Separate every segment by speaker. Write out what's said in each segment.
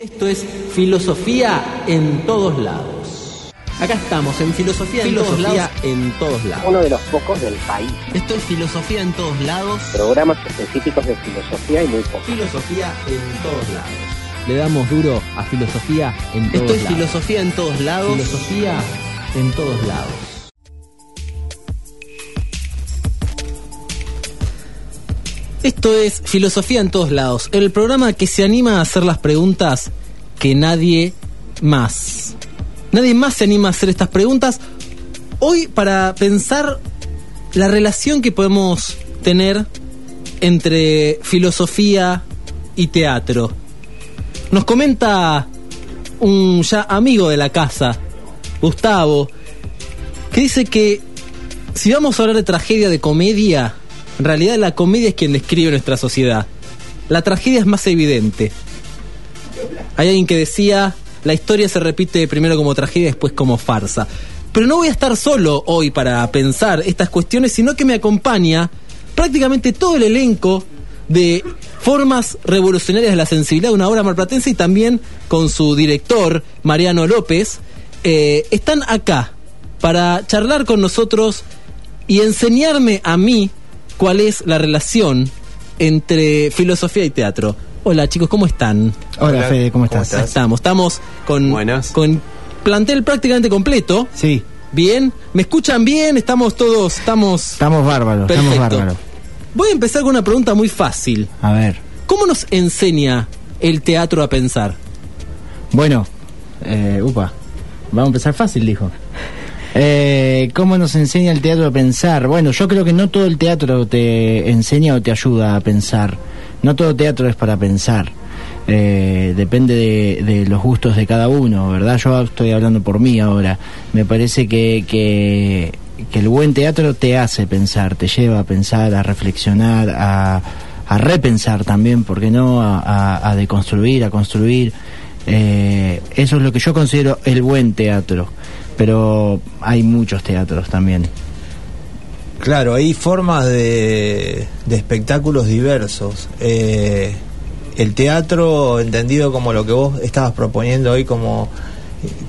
Speaker 1: Esto es filosofía en todos lados. Acá estamos, en filosofía, en, todos lados, en todos lados.
Speaker 2: Uno de los pocos del país.
Speaker 1: Esto es filosofía en todos lados.
Speaker 2: Programas específicos de filosofía y muy pocos.
Speaker 1: Filosofía en todos lados. Le damos duro a filosofía en todos lados. Esto es filosofía en todos lados. Filosofía en todos lados. Esto es Filosofía en todos lados, el programa que se anima a hacer las preguntas que nadie más. Nadie más se anima a hacer estas preguntas. Hoy para pensar la relación que podemos tener entre filosofía y teatro. Nos comenta un ya amigo de la casa, Gustavo, que dice que si vamos a hablar de tragedia de comedia, en realidad la comedia es quien describe nuestra sociedad. La tragedia es más evidente. Hay alguien que decía, la historia se repite primero como tragedia, después como farsa. Pero no voy a estar solo hoy para pensar estas cuestiones, sino que me acompaña prácticamente todo el elenco de formas revolucionarias de la sensibilidad de una obra marplatense y también con su director, Mariano López, eh, están acá para charlar con nosotros y enseñarme a mí cuál es la relación entre filosofía y teatro. Hola chicos, ¿cómo están?
Speaker 3: Hola, Fede, ¿cómo estás?
Speaker 1: Estamos, estamos con,
Speaker 3: Buenas.
Speaker 1: con plantel prácticamente completo.
Speaker 3: Sí,
Speaker 1: Bien, ¿me escuchan bien? Estamos todos, estamos...
Speaker 3: estamos bárbaros, estamos
Speaker 1: Perfecto.
Speaker 3: bárbaros.
Speaker 1: Voy a empezar con una pregunta muy fácil.
Speaker 3: A ver,
Speaker 1: ¿Cómo nos enseña el teatro a pensar?
Speaker 3: bueno, eh, upa, vamos a empezar fácil, dijo. Eh, ¿Cómo nos enseña el teatro a pensar? Bueno, yo creo que no todo el teatro te enseña o te ayuda a pensar. No todo teatro es para pensar. Eh, depende de, los gustos de cada uno, ¿verdad? Yo estoy hablando por mí ahora. Me parece que, que, que el buen teatro te hace pensar, te lleva a pensar, a reflexionar, a, a repensar también, ¿por qué no? A, a- a deconstruir, a construir. Eh, eso es lo que yo considero el buen teatro. Pero hay muchos teatros también.
Speaker 4: Claro, hay formas de, espectáculos diversos. Eh, el teatro, entendido como lo que vos estabas proponiendo hoy, como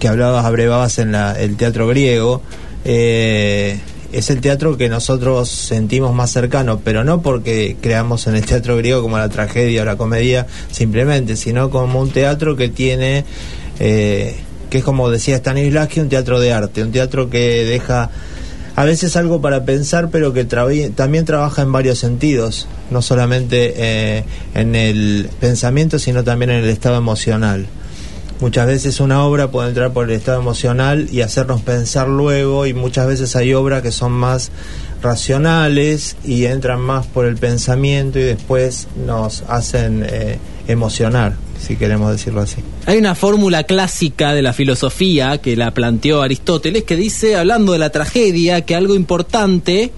Speaker 4: que hablabas, abrevabas en la, el teatro griego, eh, es el teatro que nosotros sentimos más cercano, pero no porque creamos en el teatro griego como la tragedia o la comedia simplemente, sino como un teatro que tiene, eh, que es como decía Stanislavski, un teatro de arte, un teatro que deja a veces algo para pensar, pero que también trabaja en varios sentidos, no solamente eh, en el pensamiento, sino también en el estado emocional. Muchas veces una obra puede entrar por el estado emocional y hacernos pensar luego, y muchas veces hay obras que son más racionales y entran más por el pensamiento y después nos hacen eh, emocionar, si queremos decirlo así.
Speaker 1: Hay una fórmula clásica de la filosofía que la planteó Aristóteles que dice, hablando de la tragedia, que algo importante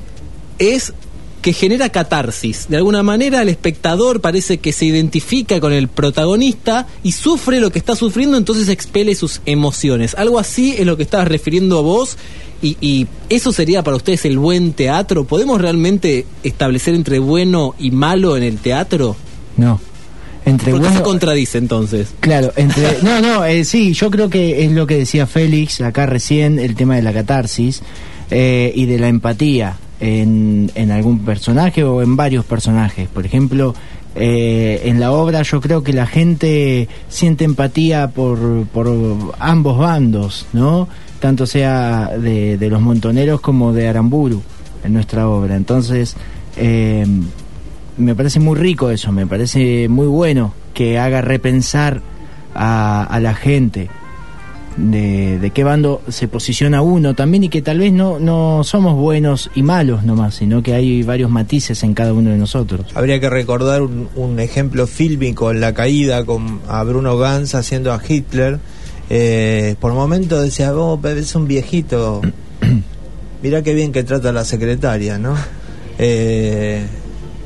Speaker 1: es que genera catarsis. De alguna manera el espectador parece que se identifica con el protagonista y sufre lo que está sufriendo, entonces expele sus emociones. Algo así es lo que estabas refiriendo a vos y, y eso sería para ustedes el buen teatro. ¿Podemos realmente establecer entre bueno y malo en el teatro?
Speaker 3: No. Entre
Speaker 1: ¿Por qué
Speaker 3: bueno,
Speaker 1: se contradice entonces?
Speaker 3: Claro, entre no, no, eh, sí, yo creo que es lo que decía Félix acá recién, el tema de la catarsis eh, y de la empatía en, en algún personaje o en varios personajes. Por ejemplo, eh, en la obra yo creo que la gente siente empatía por, por ambos bandos, ¿no? Tanto sea de, de los montoneros como de Aramburu en nuestra obra. Entonces, eh, me parece muy rico eso, me parece muy bueno que haga repensar a, a la gente de, de qué bando se posiciona uno también y que tal vez no, no somos buenos y malos nomás, sino que hay varios matices en cada uno de nosotros.
Speaker 4: Habría que recordar un, un ejemplo fílmico en la caída con a Bruno Ganz haciendo a Hitler. Eh, por momentos decía, oh, pero es un viejito. Mirá qué bien que trata a la secretaria, ¿no? Eh,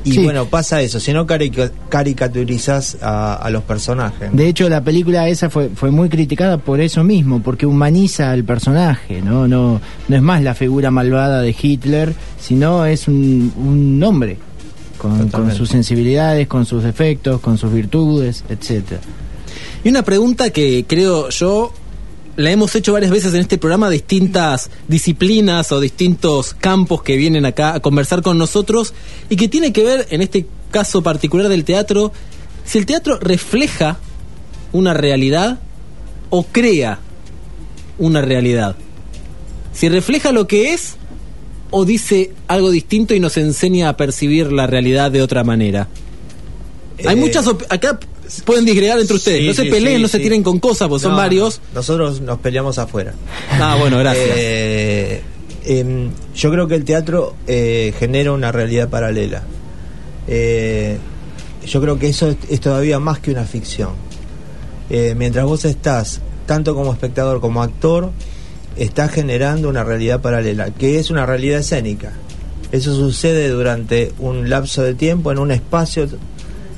Speaker 4: y
Speaker 3: Sí.
Speaker 4: bueno, pasa eso, si no carica- caricaturizás a, a los personajes. ¿no?
Speaker 3: De hecho, la película esa fue, fue muy criticada por eso mismo, porque humaniza al personaje, ¿no? No, no es más la figura malvada de Hitler, sino es un, un hombre con, con sus sensibilidades, con sus defectos, con sus virtudes, etcétera.
Speaker 1: Y una pregunta que creo yo la hemos hecho varias veces en este programa, distintas disciplinas o distintos campos que vienen acá a conversar con nosotros y que tiene que ver, en este caso particular del teatro, si el teatro refleja una realidad o crea una realidad. Si refleja lo que es o dice algo distinto y nos enseña a percibir la realidad de otra manera. Hay
Speaker 4: Eh,
Speaker 1: muchas... Acá pueden disgregar entre ustedes.
Speaker 4: Sí,
Speaker 1: no se
Speaker 4: sí,
Speaker 1: peleen,
Speaker 4: sí,
Speaker 1: no se tiren con cosas, porque son varios.
Speaker 4: Nosotros nos peleamos afuera.
Speaker 1: Ah, bueno, gracias.
Speaker 4: Eh, em, yo creo que el teatro eh, genera una realidad paralela. Eh, yo creo que eso es, es todavía más que una ficción. Mientras vos estás, tanto como espectador como actor, estás generando una realidad paralela, que es una realidad escénica. Eso sucede durante un lapso de tiempo, en un espacio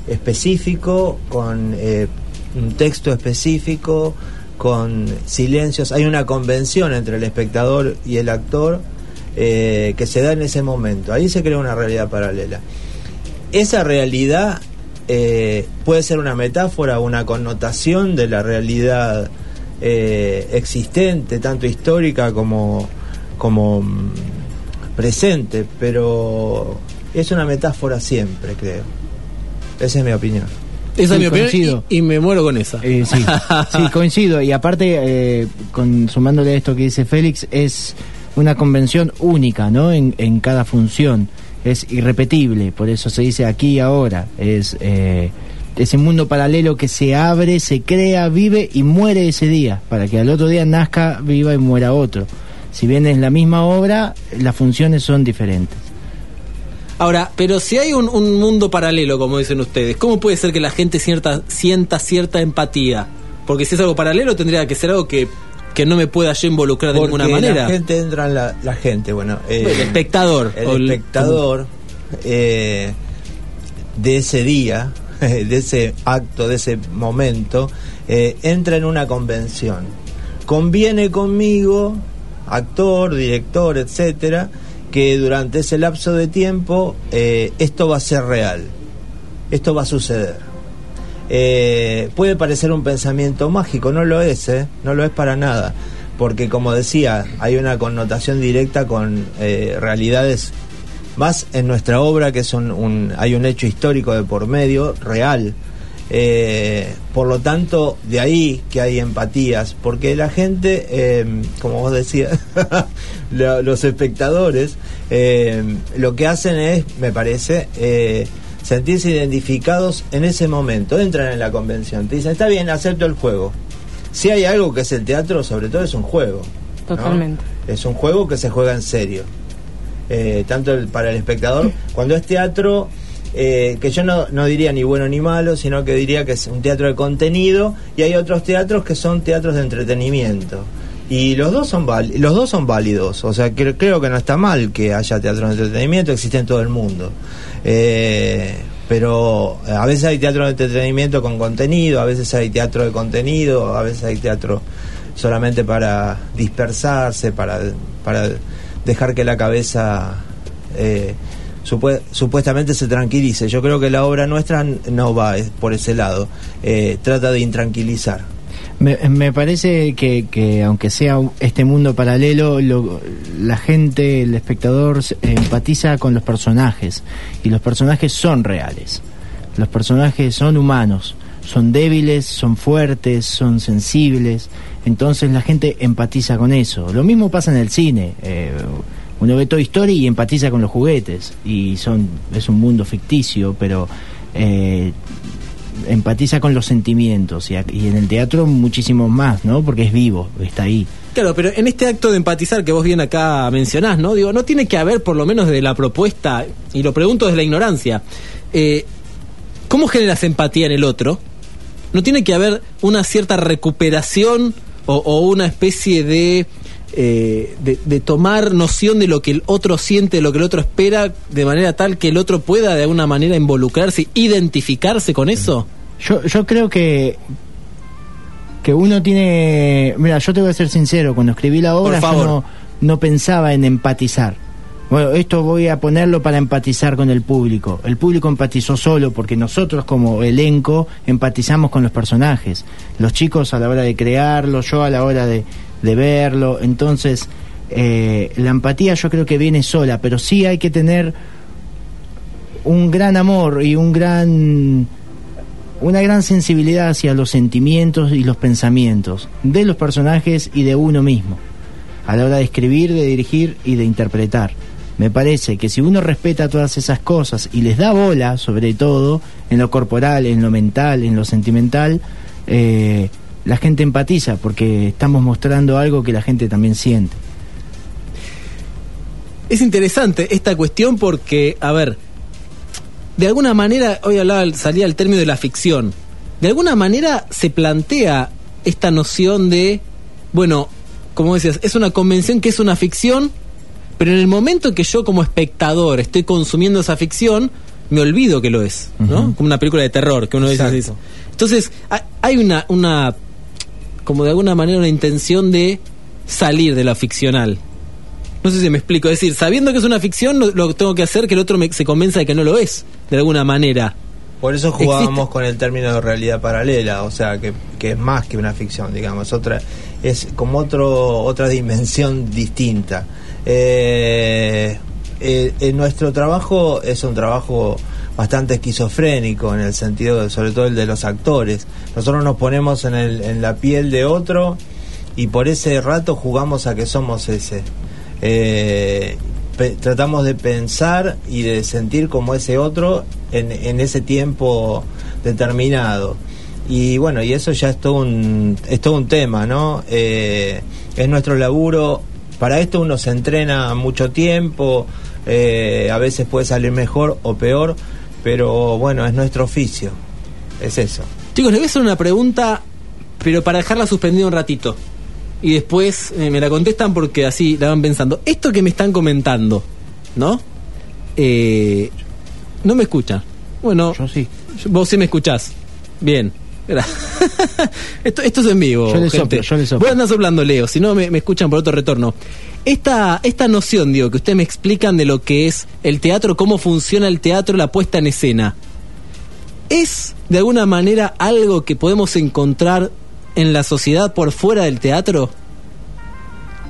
Speaker 4: específico, con eh, un texto específico, con silencios. Hay una convención entre el espectador y el actor eh, que se da en ese momento. Ahí se crea una realidad paralela. Esa realidad eh, puede ser una metáfora, una connotación de la realidad eh, existente, tanto histórica como, como mm, presente, pero es una metáfora siempre, creo. Esa es mi opinión.
Speaker 1: Esa es mi opinión
Speaker 3: coincido.
Speaker 1: y, y me muero con esa.
Speaker 3: Eh, sí, sí, coincido. Y aparte, eh, con, sumándole a esto que dice Félix, es una convención única, ¿no? En, en cada función. Es irrepetible, por eso se dice aquí y ahora. Es eh, ese mundo paralelo que se abre, se crea, vive y muere ese día, para que al otro día nazca, viva y muera otro. Si bien es la misma obra, las funciones son diferentes.
Speaker 1: Ahora, pero si hay un, un mundo paralelo, como dicen ustedes, ¿cómo puede ser que la gente cierta, sienta cierta empatía? Porque si es algo paralelo, tendría que ser algo que, que no me pueda yo involucrar de
Speaker 4: Porque
Speaker 1: ninguna manera.
Speaker 4: La gente entra en la, la gente, bueno. eh,
Speaker 1: El espectador.
Speaker 4: El
Speaker 1: el-
Speaker 4: espectador eh, de ese día, de ese acto, de ese momento, eh, entra en una convención. Conviene conmigo, actor, director, etcétera, que durante ese lapso de tiempo eh, esto va a ser real, esto va a suceder. Eh, puede parecer un pensamiento mágico, no lo es, ¿eh? no lo es para nada, porque como decía, hay una connotación directa con realidades más en nuestra obra que son un, hay un hecho histórico de por medio, real. Eh, por lo tanto, de ahí que hay empatías, porque la gente, eh, como vos decías, lo- los espectadores, eh, lo que hacen es, me parece, eh, sentirse identificados en ese momento. Entran en la convención, te dicen, está bien, acepto el juego. Si hay algo que es el teatro, sobre todo es un juego. ¿no?
Speaker 5: Totalmente.
Speaker 4: Es un juego que se juega en serio. Eh, tanto el- para el espectador, cuando es teatro, eh, que yo no, no diría ni bueno ni malo, sino que diría que es un teatro de contenido y hay otros teatros que son teatros de entretenimiento. Y los dos son los dos son válidos, o sea, cre- creo que no está mal que haya teatro de entretenimiento, existe en todo el mundo. Eh, pero a veces hay teatro de entretenimiento con contenido, a veces hay teatro de contenido, a veces hay teatro solamente para dispersarse, para, para dejar que la cabeza eh, supuestamente se tranquilice. Yo creo que la obra nuestra no va es- por ese lado, eh, trata de intranquilizar.
Speaker 3: Me, me parece que, que aunque sea este mundo paralelo, lo- la gente, el espectador empatiza con los personajes y los personajes son reales. Los personajes son humanos, son débiles, son fuertes, son sensibles. Entonces la gente empatiza con eso. Lo mismo pasa en el cine. eh, uno ve Toy Story y empatiza con los juguetes y son es un mundo ficticio, pero eh, empatiza con los sentimientos y, en el teatro muchísimo más, ¿no? Porque es vivo, está ahí.
Speaker 1: Claro, pero en este acto de empatizar que vos bien acá mencionás, ¿no? Digo, no tiene que haber, por lo menos desde la propuesta, y lo pregunto desde la ignorancia, eh, ¿cómo generas empatía en el otro? ¿No tiene que haber una cierta recuperación o una especie de, eh, de, de tomar noción de lo que el otro siente, de lo que el otro espera, de manera tal que el otro pueda de alguna manera involucrarse, identificarse con eso?
Speaker 3: Yo, yo creo que que uno tiene, mira, yo te voy a ser sincero, cuando escribí la obra yo no, no pensaba en empatizar. bueno, esto voy a ponerlo para empatizar con el público. El público empatizó solo porque nosotros como elenco empatizamos con los personajes. Los chicos a la hora de crearlo, yo a la hora de, de verlo. Entonces, eh, la empatía yo creo que viene sola, pero sí hay que tener un gran amor y un gran una gran sensibilidad hacia los sentimientos y los pensamientos de los personajes y de uno mismo a la hora de escribir, de dirigir y de interpretar. Me parece que si uno respeta todas esas cosas y les da bola, sobre todo en lo corporal, en lo mental, en lo sentimental, eh, la gente empatiza porque estamos mostrando algo que la gente también siente.
Speaker 1: Es interesante esta cuestión porque, a ver, de alguna manera, hoy hablaba, salía el término de la ficción, de alguna manera se plantea esta noción de, bueno, como decías, es una convención que es una ficción, pero en el momento que yo como espectador estoy consumiendo esa ficción, me olvido que lo es, ¿no? Como una película de terror, que uno dice. Entonces, ha- hay una, una, como de alguna manera, una intención de salir de la ficcional. No sé si me explico. Es decir, sabiendo que es una ficción, lo, lo tengo que hacer que el otro me- se convenza de que no lo es, de alguna manera.
Speaker 4: Por eso jugábamos
Speaker 1: Existe-
Speaker 4: con el término de realidad paralela, o sea, que, que es más que una ficción, digamos, otra es como otro otra dimensión distinta. Eh, eh, en nuestro trabajo es un trabajo bastante esquizofrénico en el sentido, de- sobre todo el de los actores. Nosotros nos ponemos en, el, en la piel de otro y por ese rato jugamos a que somos ese. Eh, tratamos de pensar y de sentir como ese otro en, en ese tiempo determinado. Y bueno, y eso ya es todo un, es todo un tema, ¿no? Eh, es nuestro laburo. Para esto uno se entrena mucho tiempo, eh, a veces puede salir mejor o peor, pero bueno, es nuestro oficio. Es eso.
Speaker 1: Chicos, les voy a hacer una pregunta, pero para dejarla suspendida un ratito. Y después eh, me la contestan porque así la van pensando. Esto que me están comentando, ¿no? Eh, no me escuchan. Bueno,
Speaker 3: Yo sí.
Speaker 1: yo- vos sí me escuchás. Bien. Esto, esto es en vivo.
Speaker 3: Yo le
Speaker 1: gente.
Speaker 3: soplo, yo le soplo.
Speaker 1: Voy a andar soplando, Leo, si no me, me escuchan por otro retorno. Esta, esta noción, digo, que ustedes me explican de lo que es el teatro, cómo funciona el teatro, la puesta en escena. ¿Es de alguna manera algo que podemos encontrar en la sociedad por fuera del teatro?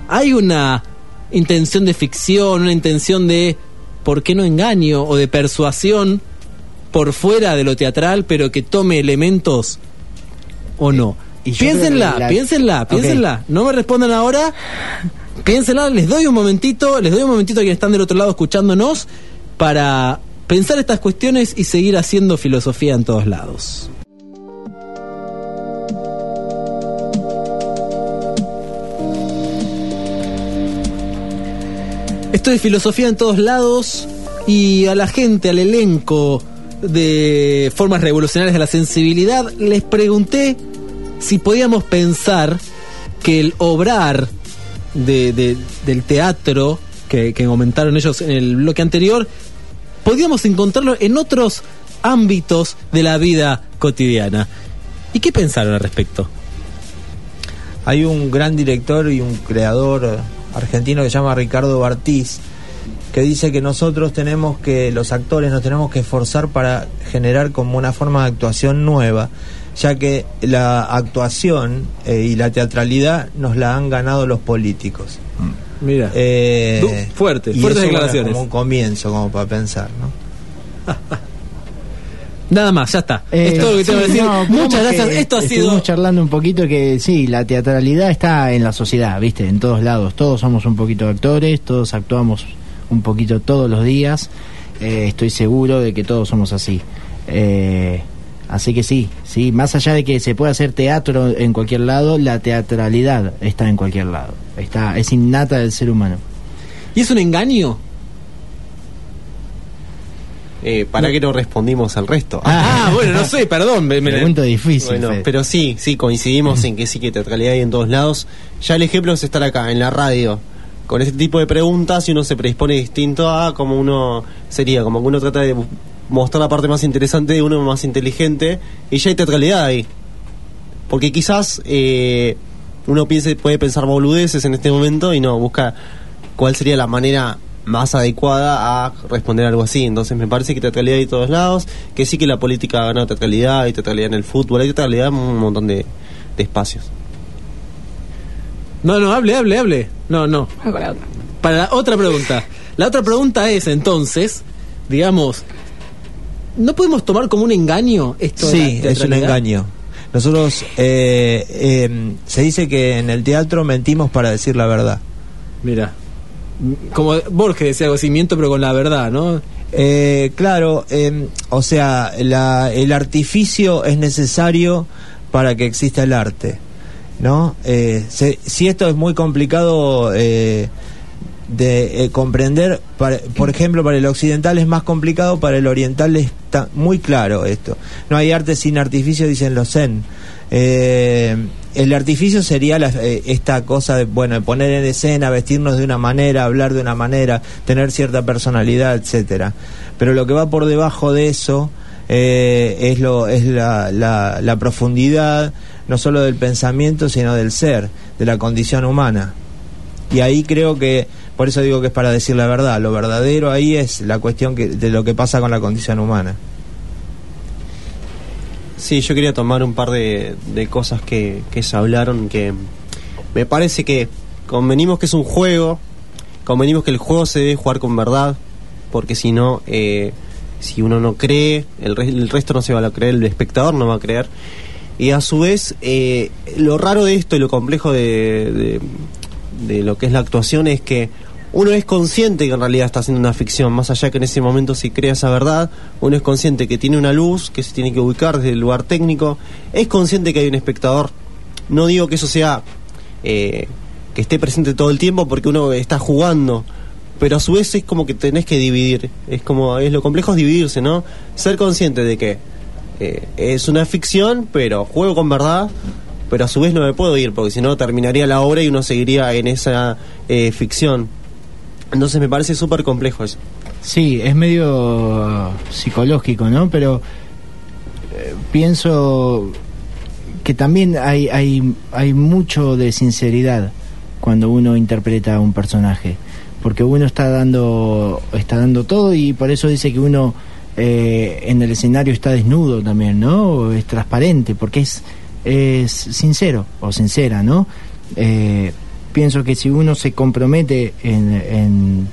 Speaker 1: ¿Hay una intención de ficción, una intención de, ¿por qué no engaño? o de persuasión por fuera de lo teatral, pero que tome elementos o no?
Speaker 3: Y
Speaker 1: piénsenla,
Speaker 3: la-
Speaker 1: piénsenla, piénsenla. No me respondan ahora. Piénsenla, les doy un momentito, les doy un momentito a quienes están del otro lado escuchándonos para pensar estas cuestiones y seguir haciendo filosofía en todos lados. Esto es filosofía en todos lados y a la gente, al elenco de formas revolucionarias de la sensibilidad, les pregunté si podíamos pensar que el obrar de- de- del teatro que, que comentaron ellos en el bloque anterior, podíamos encontrarlo en otros ámbitos de la vida cotidiana. ¿Y qué pensaron al respecto?
Speaker 4: Hay un gran director y un creador argentino que se llama Ricardo Bartiz, que dice que nosotros tenemos que, los actores nos tenemos que esforzar para generar como una forma de actuación nueva, ya que la actuación eh, y la teatralidad nos la han ganado los políticos.
Speaker 1: Mira.
Speaker 4: Eh,
Speaker 1: Du- fuerte,
Speaker 4: y
Speaker 1: fuertes
Speaker 4: eso,
Speaker 1: declaraciones.
Speaker 4: como un comienzo, como para pensar, ¿no?
Speaker 1: Nada más, ya está.
Speaker 3: Eh,
Speaker 1: es todo lo que tengo que
Speaker 3: sí,
Speaker 1: decir.
Speaker 3: no,
Speaker 1: Muchas gracias.
Speaker 3: que
Speaker 1: Esto ha
Speaker 3: estuvimos
Speaker 1: sido.
Speaker 3: charlando un poquito que sí, la teatralidad está en la sociedad, ¿viste? En todos lados. Todos somos un poquito actores, todos actuamos un poquito todos los días. Eh, estoy seguro de que todos somos así. Eh, así que sí, sí, más allá de que se pueda hacer teatro en cualquier lado, la teatralidad está en cualquier lado. Está, es innata del ser humano.
Speaker 1: ¿Y es un engaño?
Speaker 5: Eh, ¿Para qué no respondimos al resto?
Speaker 1: Ah, bueno, no sé, perdón. me- me-
Speaker 3: Pregunta difícil.
Speaker 5: Bueno,
Speaker 3: Fede.
Speaker 5: pero sí, sí, coincidimos en que sí que teatralidad hay en todos lados. Ya el ejemplo es estar acá, en la radio, con este tipo de preguntas y uno se predispone distinto a como uno sería, como que uno trata de mostrar la parte más interesante de uno más inteligente y ya hay teatralidad ahí. Porque quizás eh, uno piense, puede pensar boludeces en este momento y no, busca cuál sería la manera más adecuada a responder algo así. Entonces me parece que teatralidad hay de todos lados, que sí que la política ha ganado teatralidad, hay teatralidad en el fútbol, hay teatralidad en un montón de, de espacios.
Speaker 1: No, no, hable, hable, hable. No, no. Para la otra pregunta. La otra pregunta es entonces, digamos, ¿no podemos tomar como un engaño esto de la
Speaker 4: Sí, es un engaño. Nosotros, eh, eh, se dice que en el teatro mentimos para decir la verdad.
Speaker 1: Mira, como Borges decía algo así, miento pero con la verdad, ¿no?
Speaker 4: Eh, claro, eh, o sea, la- el artificio es necesario para que exista el arte, ¿no? Eh, se- si esto es muy complicado eh, de eh, comprender, para- por ejemplo, para el occidental es más complicado, para el oriental está muy claro esto. No hay arte sin artificio, dicen los zen. Eh, el artificio sería la- eh, esta cosa de, bueno, poner en escena, vestirnos de una manera, hablar de una manera, tener cierta personalidad, etcétera. Pero lo que va por debajo de eso eh, es lo es la, la, la profundidad no solo del pensamiento, sino del ser, de la condición humana. Y ahí creo que, por eso digo que es para decir la verdad, lo verdadero ahí es la cuestión que, de lo que pasa con la condición humana.
Speaker 5: Sí, yo quería tomar un par de, cosas que, que se hablaron que me parece que convenimos que es un juego, convenimos que el juego se debe jugar con verdad, porque si no, eh, si uno no cree, el, re- el resto no se va a creer, el espectador no va a creer. Y a su vez, eh, lo raro de esto y lo complejo de, de, de lo que es la actuación es que uno es consciente que en realidad está haciendo una ficción, más allá que en ese momento si crea esa verdad, uno es consciente que tiene una luz, que se tiene que ubicar desde el lugar técnico, es consciente que hay un espectador. No digo que eso sea eh, que esté presente todo el tiempo porque uno está jugando, pero a su vez es como que tenés que dividir, es como es lo complejo es dividirse, ¿no? Ser consciente de que eh, es una ficción, pero juego con verdad, pero a su vez no me puedo ir porque si no terminaría la obra y uno seguiría en esa eh, ficción. Entonces me parece súper complejo eso.
Speaker 3: Sí, es medio psicológico, ¿no? Pero eh, pienso que también hay, hay, hay mucho de sinceridad cuando uno interpreta a un personaje. Porque uno está dando, está dando todo y por eso dice que uno eh, en el escenario está desnudo también, ¿no? Es transparente, porque es, es sincero o sincera, ¿no? Eh, pienso que si uno se compromete en, en,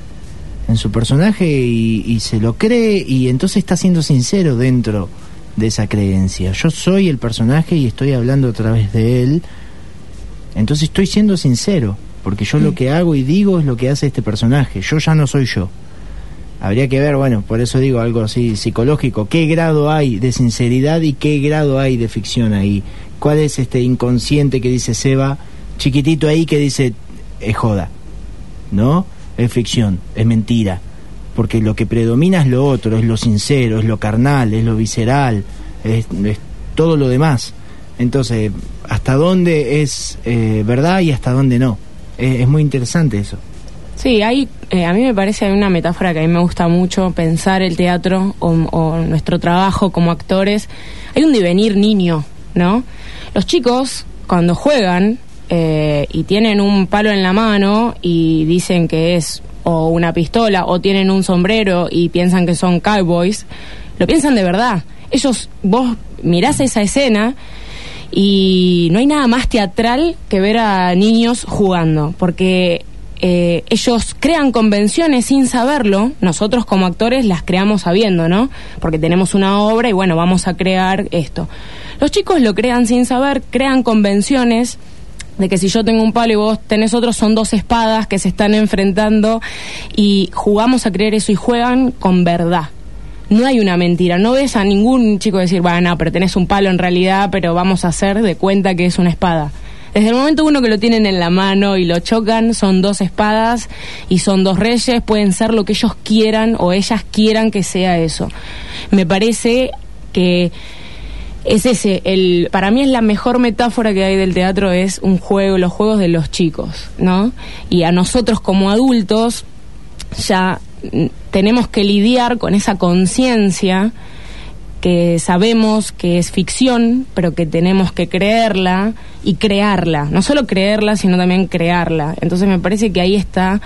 Speaker 3: en su personaje y, y se lo cree y entonces está siendo sincero dentro de esa creencia. Yo soy el personaje y estoy hablando a través de él, entonces estoy siendo sincero, porque yo lo que hago y digo es lo que hace este personaje, yo ya no soy yo. Habría que ver, bueno, por eso digo algo así psicológico, qué grado hay de sinceridad y qué grado hay de ficción ahí. ¿Cuál es este inconsciente que dice Seba, chiquitito ahí que dice, es joda? ¿No? Es ficción, es mentira. Porque lo que predomina es lo otro, es lo sincero, es lo carnal, es lo visceral, es, todo lo demás. Entonces, ¿hasta dónde es eh, verdad y hasta dónde no? Es, es muy interesante eso.
Speaker 6: Sí, hay, eh, a mí me parece hay una metáfora que a mí me gusta mucho pensar el teatro o, o nuestro trabajo como actores. Hay un devenir niño, ¿no? Los chicos cuando juegan eh, y tienen un palo en la mano y dicen que es o una pistola o tienen un sombrero y piensan que son cowboys, lo piensan de verdad. Ellos, vos mirás esa escena y no hay nada más teatral que ver a niños jugando, porque eh, ellos crean convenciones sin saberlo, nosotros como actores las creamos sabiendo, ¿no? Porque tenemos una obra y bueno, vamos a crear esto. Los chicos lo crean sin saber, crean convenciones de que si yo tengo un palo y vos tenés otro, son dos espadas que se están enfrentando y jugamos a creer eso y juegan con verdad. No hay una mentira, no ves a ningún chico decir, bueno, pero tenés un palo en realidad, pero vamos a hacer de cuenta que es una espada. Desde el momento uno que lo tienen en la mano y lo chocan, son dos espadas y son dos reyes, pueden ser lo que ellos quieran o ellas quieran que sea eso. Me parece que es ese, el, para mí es la mejor metáfora que hay del teatro, es un juego, los juegos de los chicos, ¿no? Y a nosotros como adultos ya tenemos que lidiar con esa conciencia que sabemos que es ficción, pero que tenemos que creerla y crearla. No solo creerla, sino también crearla. Entonces me parece que ahí está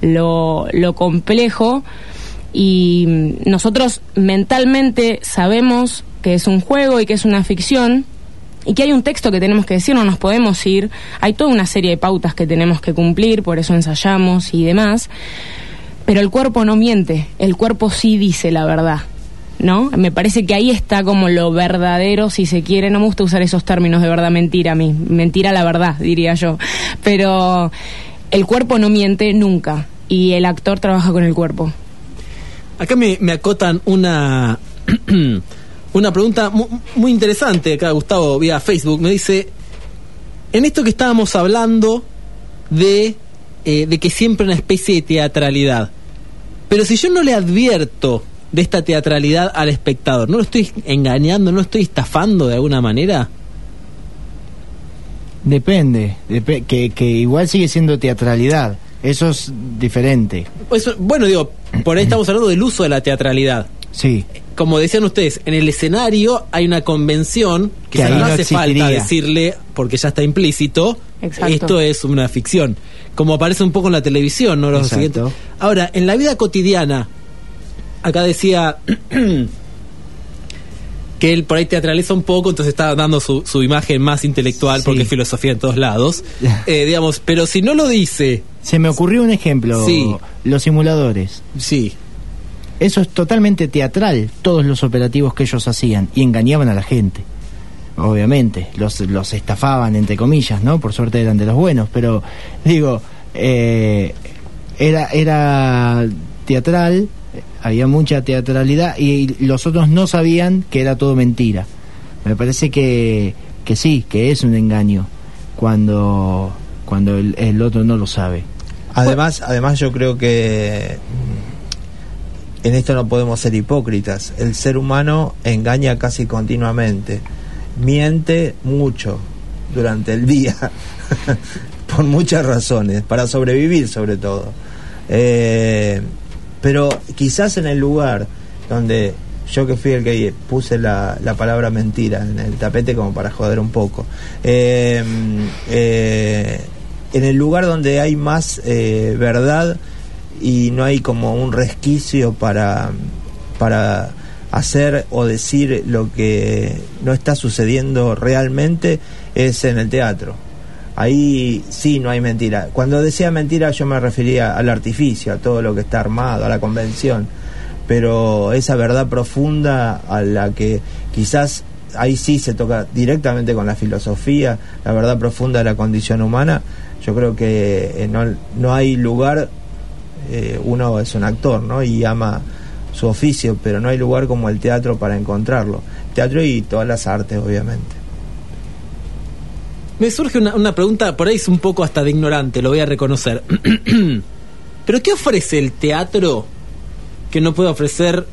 Speaker 6: lo, lo complejo y nosotros mentalmente sabemos que es un juego y que es una ficción y que hay un texto que tenemos que decir, no nos podemos ir, hay toda una serie de pautas que tenemos que cumplir, por eso ensayamos y demás, pero el cuerpo no miente, el cuerpo sí dice la verdad. ¿No? Me parece que ahí está como lo verdadero, si se quiere. No me gusta usar esos términos de verdad, mentira a mí. Mentira la verdad, diría yo. Pero el cuerpo no miente nunca. Y el actor trabaja con el cuerpo.
Speaker 1: Acá me, acotan una una pregunta mu- muy, interesante acá Gustavo vía Facebook. Me dice en esto que estábamos hablando de eh, de que siempre una especie de teatralidad. Pero si yo no le advierto de esta teatralidad al espectador no lo estoy engañando no lo estoy estafando de alguna manera
Speaker 3: Depende, depe- que, que igual sigue siendo teatralidad. Eso es diferente.
Speaker 1: Eso- bueno digo por ahí estamos hablando del uso de la teatralidad
Speaker 3: Sí.
Speaker 1: como decían ustedes, en el escenario hay una convención que,
Speaker 3: Que
Speaker 1: no
Speaker 3: no
Speaker 1: hace
Speaker 3: existiría.
Speaker 1: falta decirle, porque ya está implícito,
Speaker 6: Exacto.
Speaker 1: esto es una ficción. Como aparece un poco en la televisión, ¿no? Los Ahora, en la vida cotidiana, acá decía que él por ahí teatraliza un poco, entonces está dando su, su imagen más intelectual,
Speaker 3: Sí.
Speaker 1: porque es filosofía en todos lados. Eh, digamos, pero si no lo dice,
Speaker 3: Se me ocurrió un ejemplo.
Speaker 1: Sí.
Speaker 3: Los simuladores.
Speaker 1: sí.
Speaker 3: Eso es totalmente teatral, todos los operativos que ellos hacían y engañaban a la gente. Obviamente, los, los estafaban, entre comillas, ¿no? Por suerte eran de los buenos, pero digo, eh, era, era teatral, había mucha teatralidad y los otros no sabían que era todo mentira. Me parece que, que sí, que es un engaño cuando, cuando el, el otro no lo sabe.
Speaker 4: Además, además yo creo que mm, en esto no podemos ser hipócritas. El ser humano engaña casi continuamente, miente mucho durante el día, por muchas razones, para sobrevivir sobre todo. Eh, pero quizás en el lugar donde yo que fui el que puse la, la palabra mentira en el tapete como para joder un poco, eh, eh, en el lugar donde hay más eh, verdad y no hay como un resquicio para, para hacer o decir lo que no está sucediendo realmente es en el teatro. Ahí sí no hay mentira. Cuando decía mentira yo me refería al artificio, a todo lo que está armado, a la convención. Pero esa verdad profunda a la que quizás ahí sí se toca directamente con la filosofía, la verdad profunda de la condición humana, yo creo que eh, no, no hay lugar, eh, uno es un actor, ¿no? Y ama su oficio, pero no hay lugar como el teatro para encontrarlo. Teatro y todas las artes, obviamente.
Speaker 1: Me surge una, una pregunta, por ahí es un poco hasta de ignorante, lo voy a reconocer. Pero ¿qué ofrece el teatro que no puede ofrecer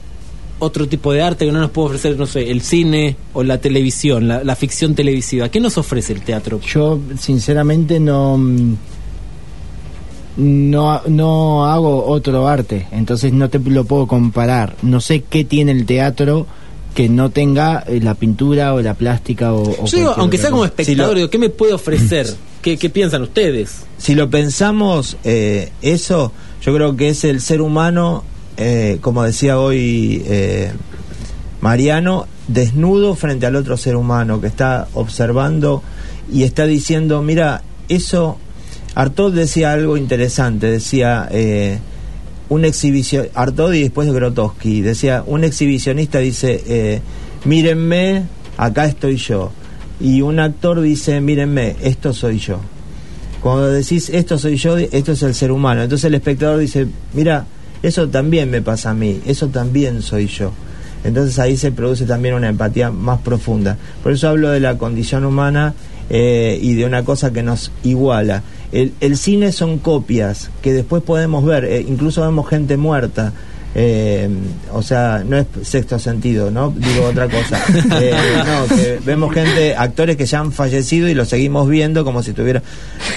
Speaker 1: otro tipo de arte, que no nos puede ofrecer, no sé, el cine o la televisión, la, la ficción televisiva? ¿Qué nos ofrece el teatro?
Speaker 3: Yo sinceramente no mm, no no hago otro arte, entonces no te lo puedo comparar. No sé qué tiene el teatro que no tenga eh, la pintura o la plástica o, o
Speaker 1: Yo digo, aunque sea como espectador,
Speaker 4: Si lo-
Speaker 1: digo, ¿qué me puede ofrecer? ¿Qué, qué piensan ustedes?
Speaker 4: si lo pensamos, eh, eso yo creo que es el ser humano, eh, como decía hoy eh, Mariano, desnudo frente al otro ser humano que está observando y está diciendo, mira, eso, Artaud decía algo interesante, decía, eh, un exhibición, Artaud y después de Grotowski, decía, un exhibicionista dice, mírenme, acá estoy yo. Y un actor dice, mírenme, esto soy yo. Cuando decís esto soy yo, esto es el ser humano. Entonces el espectador dice, mira, eso también me pasa a mí, eso también soy yo. Entonces ahí se produce también una empatía más profunda. Por eso hablo de la condición humana eh, y de una cosa que nos iguala. El, el cine son copias que después podemos ver, eh, incluso vemos gente muerta. Eh, o sea, no es sexto sentido, ¿no? Digo otra cosa. Eh, no, que vemos gente, actores que ya han fallecido y los seguimos viendo como si, estuviera,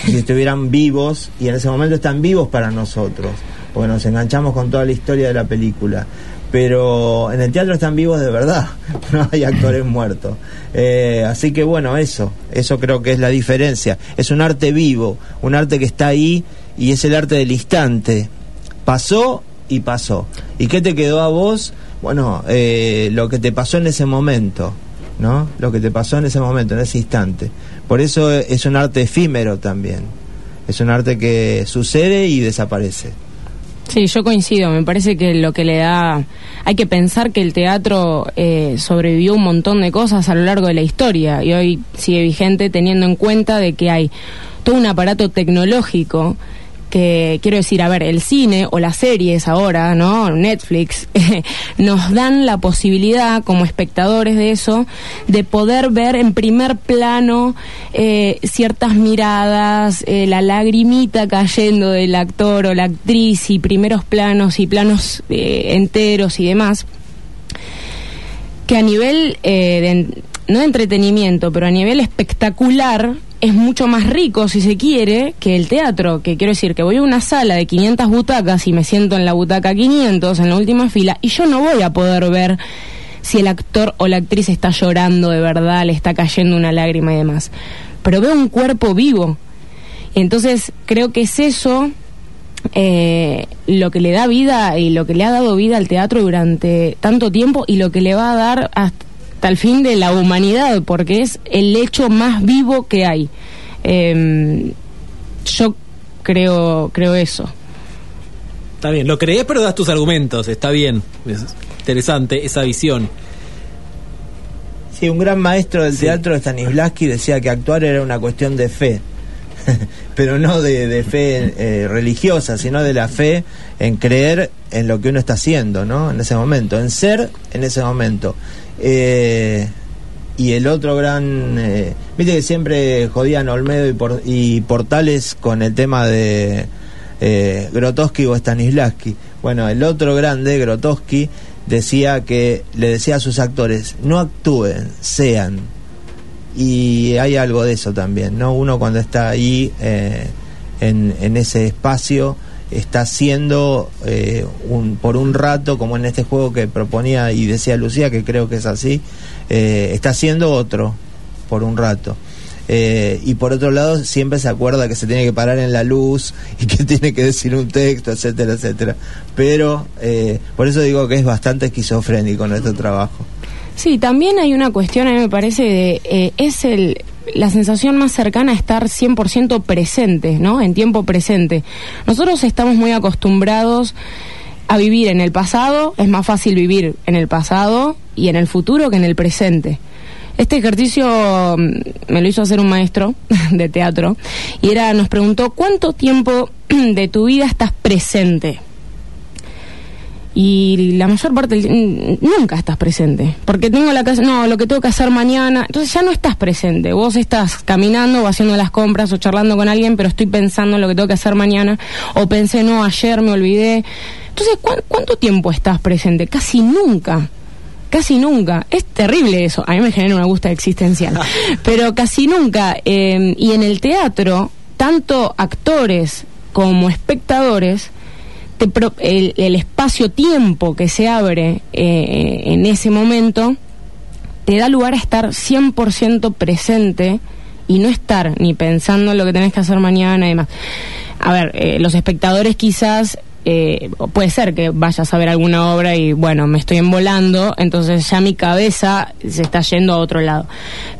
Speaker 4: si estuvieran vivos y en ese momento están vivos para nosotros, porque nos enganchamos con toda la historia de la película. Pero en el teatro están vivos de verdad, no hay actores muertos. Eh, así que bueno, eso, eso creo que es la diferencia. Es un arte vivo, un arte que está ahí y es el arte del instante pasó y pasó. ¿Y qué te quedó a vos? Bueno, eh, lo que te pasó en ese momento, ¿no? Lo que te pasó en ese momento, en ese instante. Por eso es un arte efímero también. Es un arte que sucede y desaparece.
Speaker 6: Sí, yo coincido. Me parece que lo que le da. Hay que pensar que el teatro eh, sobrevivió un montón de cosas a lo largo de la historia y hoy sigue vigente teniendo en cuenta de que hay todo un aparato tecnológico que quiero decir, a ver, el cine o las series ahora, ¿no? Netflix, nos dan la posibilidad como espectadores de eso, de poder ver en primer plano eh, ciertas miradas, eh, la lagrimita cayendo del actor o la actriz y primeros planos y planos eh, enteros y demás, que a nivel de no de entretenimiento, pero a nivel espectacular, es mucho más rico, si se quiere, que el teatro. Que quiero decir que voy a una sala de 500 butacas y me siento en la butaca 500, en la última fila, y yo no voy a poder ver si el actor o la actriz está llorando de verdad, le está cayendo una lágrima y demás. Pero veo un cuerpo vivo. Entonces creo que es eso eh, lo que le da vida y lo que le ha dado vida al teatro durante tanto tiempo y lo que le va a dar hasta el fin de la humanidad, porque es el hecho más vivo que hay. Em, yo creo, creo eso.
Speaker 1: Está bien, lo crees, pero das tus argumentos, está bien. Es interesante esa visión.
Speaker 4: Sí, un gran maestro del teatro, Stanislavski, decía que actuar era una cuestión de fe. pero no de, fe eh, religiosa, sino de la fe en creer en lo que uno está haciendo, ¿no? En ese momento, en ser en ese momento. Eh, y el otro gran. Eh, Viste que siempre jodían Olmedo y, Portales con el tema de eh, Grotowski o Stanislavski. Bueno, el otro grande, Grotowski, decía que le decía a sus actores: no actúen, sean. Y hay algo de eso también, ¿no? Uno cuando está ahí eh, en, en ese espacio está haciendo eh, un, por un rato, como en este juego que proponía y decía Lucía, que creo que es así, eh, está haciendo otro por un rato. Eh, y por otro lado, siempre se acuerda que se tiene que parar en la luz y que tiene que decir un texto, etcétera, etcétera. Pero por eso digo que es bastante esquizofrénico nuestro trabajo.
Speaker 6: Sí, también hay una cuestión, a mí me parece, de, es el, la sensación más cercana a estar 100% presente, ¿no? En tiempo presente. Nosotros estamos muy acostumbrados a vivir en el pasado, es más fácil vivir en el pasado y en el futuro que en el presente. Este ejercicio mm, me lo hizo hacer un maestro de teatro y era nos preguntó ¿cuánto tiempo de tu vida estás presente? Y la mayor parte nunca estás presente. Porque tengo la casa no lo que tengo que hacer mañana entonces ya no estás presente. Vos estás caminando o haciendo las compras o charlando con alguien pero estoy pensando en lo que tengo que hacer mañana. O pensé no ayer me olvidé. Entonces cuánto tiempo estás presente casi nunca. Casi nunca. Es terrible eso. A mí me genera una angustia existencial. Pero casi nunca eh, y en el teatro tanto actores como espectadores el, espacio-tiempo que se abre eh, en ese momento te da lugar a estar 100% presente y no estar ni pensando en lo que tenés que hacer mañana y demás. A ver, eh, los espectadores quizás eh, puede ser que vayas a ver alguna obra y bueno, me estoy envolando, entonces ya mi cabeza se está yendo a otro lado.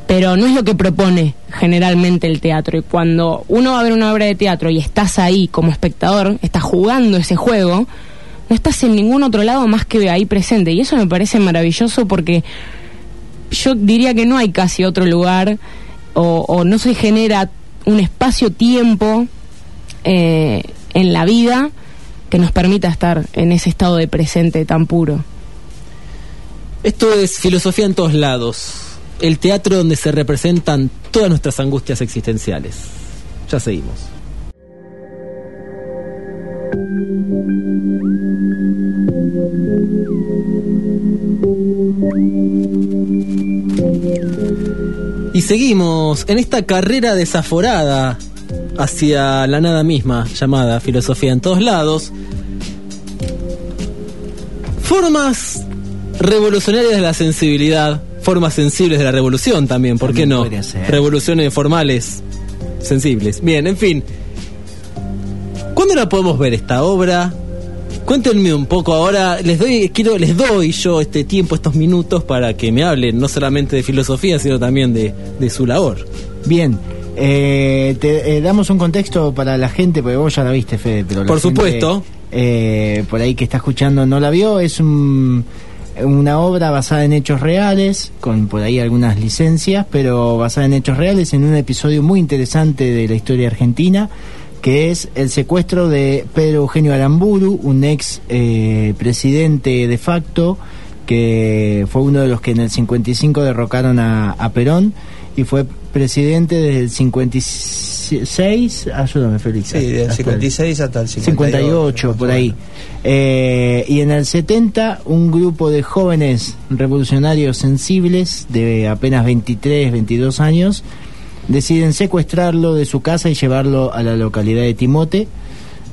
Speaker 6: Pero no es lo que propone generalmente el teatro. Y cuando uno va a ver una obra de teatro y estás ahí como espectador, estás jugando ese juego, no estás en ningún otro lado más que ahí presente. Y eso me parece maravilloso porque yo diría que no hay casi otro lugar o, no se genera un espacio-tiempo eh, en la vida que nos permita estar en ese estado de presente tan puro.
Speaker 1: Esto es filosofía en todos lados, el teatro donde se representan todas nuestras angustias existenciales. Ya seguimos. Y seguimos en esta carrera desaforada hacia la nada misma, llamada filosofía en todos lados. Formas revolucionarias de la sensibilidad, formas sensibles de la revolución también, ¿por qué no? Revoluciones formales, sensibles. Bien, en fin. ¿Cuándo la podemos ver esta obra? Cuéntenme un poco ahora, les doy, quiero, les doy yo este tiempo, estos minutos para que me hablen no solamente de filosofía, sino también de, de su labor.
Speaker 3: Bien, eh, te eh, damos un contexto para la gente, porque vos ya la viste, Fede, pero
Speaker 1: Por
Speaker 3: gente,
Speaker 1: supuesto.
Speaker 3: Eh, por ahí que está escuchando no la vio, es un- una obra basada en hechos reales, con por ahí algunas licencias, pero basada en hechos reales, en un episodio muy interesante de la historia argentina, que es el secuestro de Pedro Eugenio Aramburu, un ex eh, presidente de facto, que fue uno de los que en el 55 derrocaron a, a Perón y fue presidente desde el 56, ayúdame Félix.
Speaker 4: Sí, del
Speaker 3: hasta el-
Speaker 4: 56 hasta el 58.
Speaker 3: 58, por ahí. Eh, y en el 70, un grupo de jóvenes revolucionarios sensibles de apenas 23, 22 años deciden secuestrarlo de su casa y llevarlo a la localidad de Timote.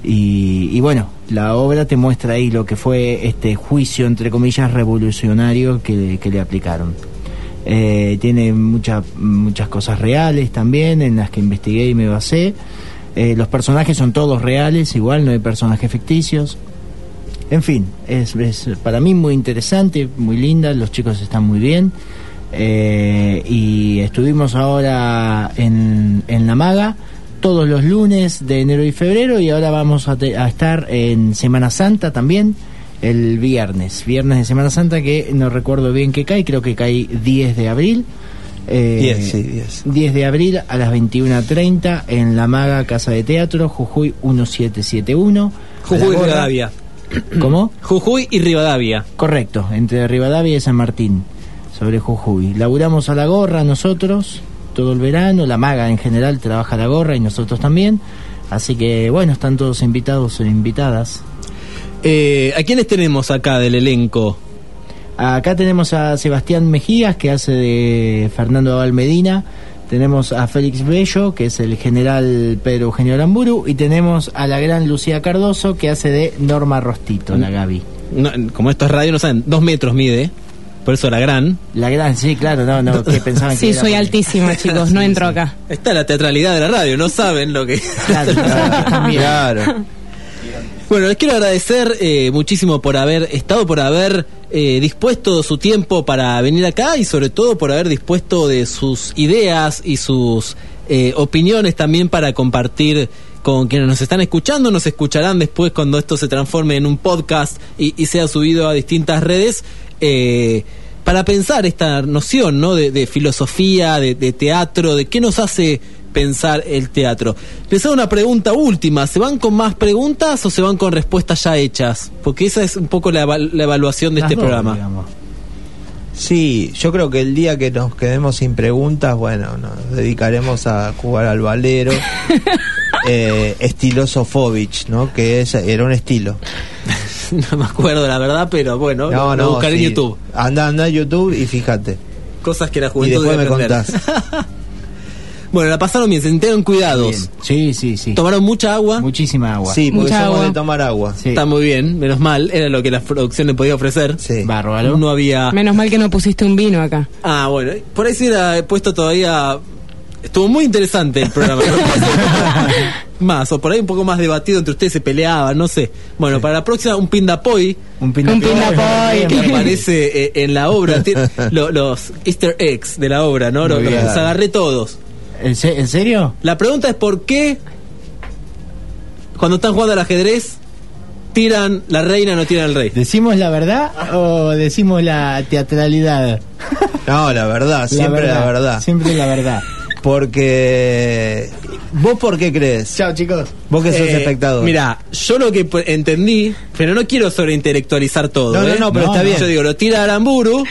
Speaker 3: Y, y bueno, la obra te muestra ahí lo que fue este juicio, entre comillas, revolucionario que, que le aplicaron. Eh, tiene mucha- muchas cosas reales también en las que investigué y me basé. Eh, los personajes son todos reales, igual no hay personajes ficticios. En fin, es, es para mí muy interesante, muy linda, los chicos están muy bien. Eh, y estuvimos ahora en, en La Maga todos los lunes de enero y febrero y ahora vamos a, te- a estar en Semana Santa también el viernes, viernes de Semana Santa que no recuerdo bien qué cae, creo que cae 10 de abril. Eh,
Speaker 4: 10, sí, 10.
Speaker 3: 10 de abril a las 21.30 en La Maga Casa de Teatro, Jujuy 1771.
Speaker 1: Jujuy Rivadavia.
Speaker 3: ¿Cómo?
Speaker 1: Jujuy y Rivadavia.
Speaker 3: Correcto, entre Rivadavia y San Martín, sobre Jujuy. Laburamos a la gorra nosotros todo el verano, la maga en general trabaja a la gorra y nosotros también. Así que bueno, están todos invitados e invitadas.
Speaker 1: Eh, ¿A quiénes tenemos acá del elenco?
Speaker 3: Acá tenemos a Sebastián Mejías, que hace de Fernando Abal Medina. Tenemos a Félix Bello, que es el general Pedro Eugenio Aramburu. Y tenemos a la gran Lucía Cardoso, que hace de Norma Rostito, la Gaby.
Speaker 1: No, como esto es radio, no saben, dos metros mide, por eso la gran.
Speaker 3: La gran, sí, claro, no, no, que pensaban que
Speaker 6: Sí,
Speaker 3: era
Speaker 6: soy altísima, chicos, no entro acá.
Speaker 1: Está la teatralidad de la radio, no saben lo que...
Speaker 3: Claro.
Speaker 4: Claro.
Speaker 1: Bueno, les quiero agradecer eh, muchísimo por haber estado, por haber eh, dispuesto su tiempo para venir acá y sobre todo por haber dispuesto de sus ideas y sus eh, opiniones también para compartir con quienes nos están escuchando, nos escucharán después cuando esto se transforme en un podcast y, y sea subido a distintas redes. eh, para pensar esta noción ¿no? de, filosofía, de teatro, de qué nos hace pensar el teatro. Les hago una pregunta última, ¿se van con más preguntas o se van con respuestas ya hechas? Porque esa es un poco la, eva- la evaluación de
Speaker 3: Las
Speaker 1: este
Speaker 3: dos,
Speaker 1: programa.
Speaker 3: digamos.
Speaker 4: Sí, yo creo que el día que nos quedemos sin preguntas, bueno, nos dedicaremos a jugar al valero. eh, estilo Sofovich, ¿no? Que es, era un estilo.
Speaker 1: no me acuerdo la verdad, pero bueno,
Speaker 4: No,
Speaker 1: lo
Speaker 4: no,
Speaker 1: buscaré
Speaker 4: sí.
Speaker 1: en YouTube.
Speaker 4: Anda, anda a YouTube y fíjate.
Speaker 1: Cosas que la
Speaker 4: Y
Speaker 1: juventud
Speaker 4: después me
Speaker 1: debe aprender.
Speaker 4: contás.
Speaker 1: Bueno, la pasaron bien, se sintieron cuidados.
Speaker 3: Bien. Sí, sí, sí.
Speaker 1: Tomaron mucha agua.
Speaker 3: Muchísima agua.
Speaker 4: Sí, porque
Speaker 6: Mucha
Speaker 4: somos
Speaker 6: agua.
Speaker 4: de tomar agua.
Speaker 3: Sí.
Speaker 1: Está muy bien, menos mal, era lo que la producción le podía ofrecer.
Speaker 4: Sí.
Speaker 3: Bárbaro.
Speaker 1: No había...
Speaker 6: Menos mal que no pusiste un vino acá.
Speaker 1: Ah, bueno, por ahí sí era puesto todavía. Estuvo muy interesante el programa. más, o por ahí un poco más debatido entre ustedes, se peleaban, no sé. Bueno, para la próxima, un pindapoy
Speaker 3: Un pindapoy.
Speaker 6: Un pindapoy.
Speaker 1: que aparece eh, en la obra. Lo- los easter eggs de la obra, ¿no? Los,
Speaker 4: Muy bien.
Speaker 1: los agarré todos.
Speaker 3: ¿En, se- en serio?
Speaker 1: La pregunta es: ¿por qué cuando están jugando al ajedrez tiran la reina no tiran el rey?
Speaker 3: ¿Decimos la verdad o decimos la teatralidad?
Speaker 4: No, la verdad, siempre la verdad.
Speaker 3: Siempre la verdad.
Speaker 4: Porque. ¿Vos por qué crees?
Speaker 3: Chao, chicos.
Speaker 4: Vos que sos
Speaker 1: Eh,
Speaker 4: espectador.
Speaker 1: Mira, yo lo que entendí, pero no quiero sobreintelectualizar todo.
Speaker 4: No, no,
Speaker 1: ¿eh?
Speaker 4: no, pero está bien.
Speaker 1: Yo digo, lo tira Aramburu,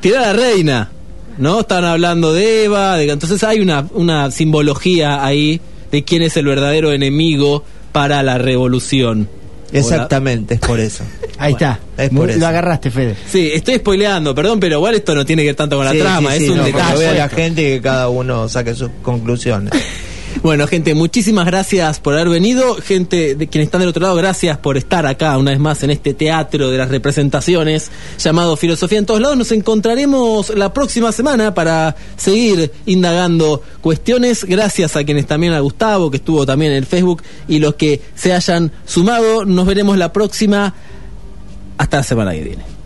Speaker 1: tira la reina. ¿No? Están hablando de Eva, de, entonces hay una, una simbología ahí de quién es el verdadero enemigo para la revolución.
Speaker 4: Exactamente, es por eso.
Speaker 3: Ahí está.
Speaker 4: es
Speaker 3: Muy-
Speaker 4: por eso.
Speaker 3: Lo agarraste, Fede.
Speaker 1: Sí, estoy spoileando, perdón, pero igual esto no tiene que ver tanto con la
Speaker 4: Sí,
Speaker 1: trama,
Speaker 4: sí,
Speaker 1: es
Speaker 4: sí,
Speaker 1: un
Speaker 4: no, porque
Speaker 1: detalle.
Speaker 4: vea la gente y que cada uno saque sus conclusiones.
Speaker 1: Bueno, gente, muchísimas gracias por haber venido. Gente de quienes están del otro lado, gracias por estar acá una vez más en este teatro de las representaciones llamado Filosofía en todos lados. Nos encontraremos la próxima semana para seguir indagando cuestiones. Gracias a quienes también a Gustavo, que estuvo también en el Facebook, y los que se hayan sumado. Nos veremos la próxima. Hasta la semana que viene.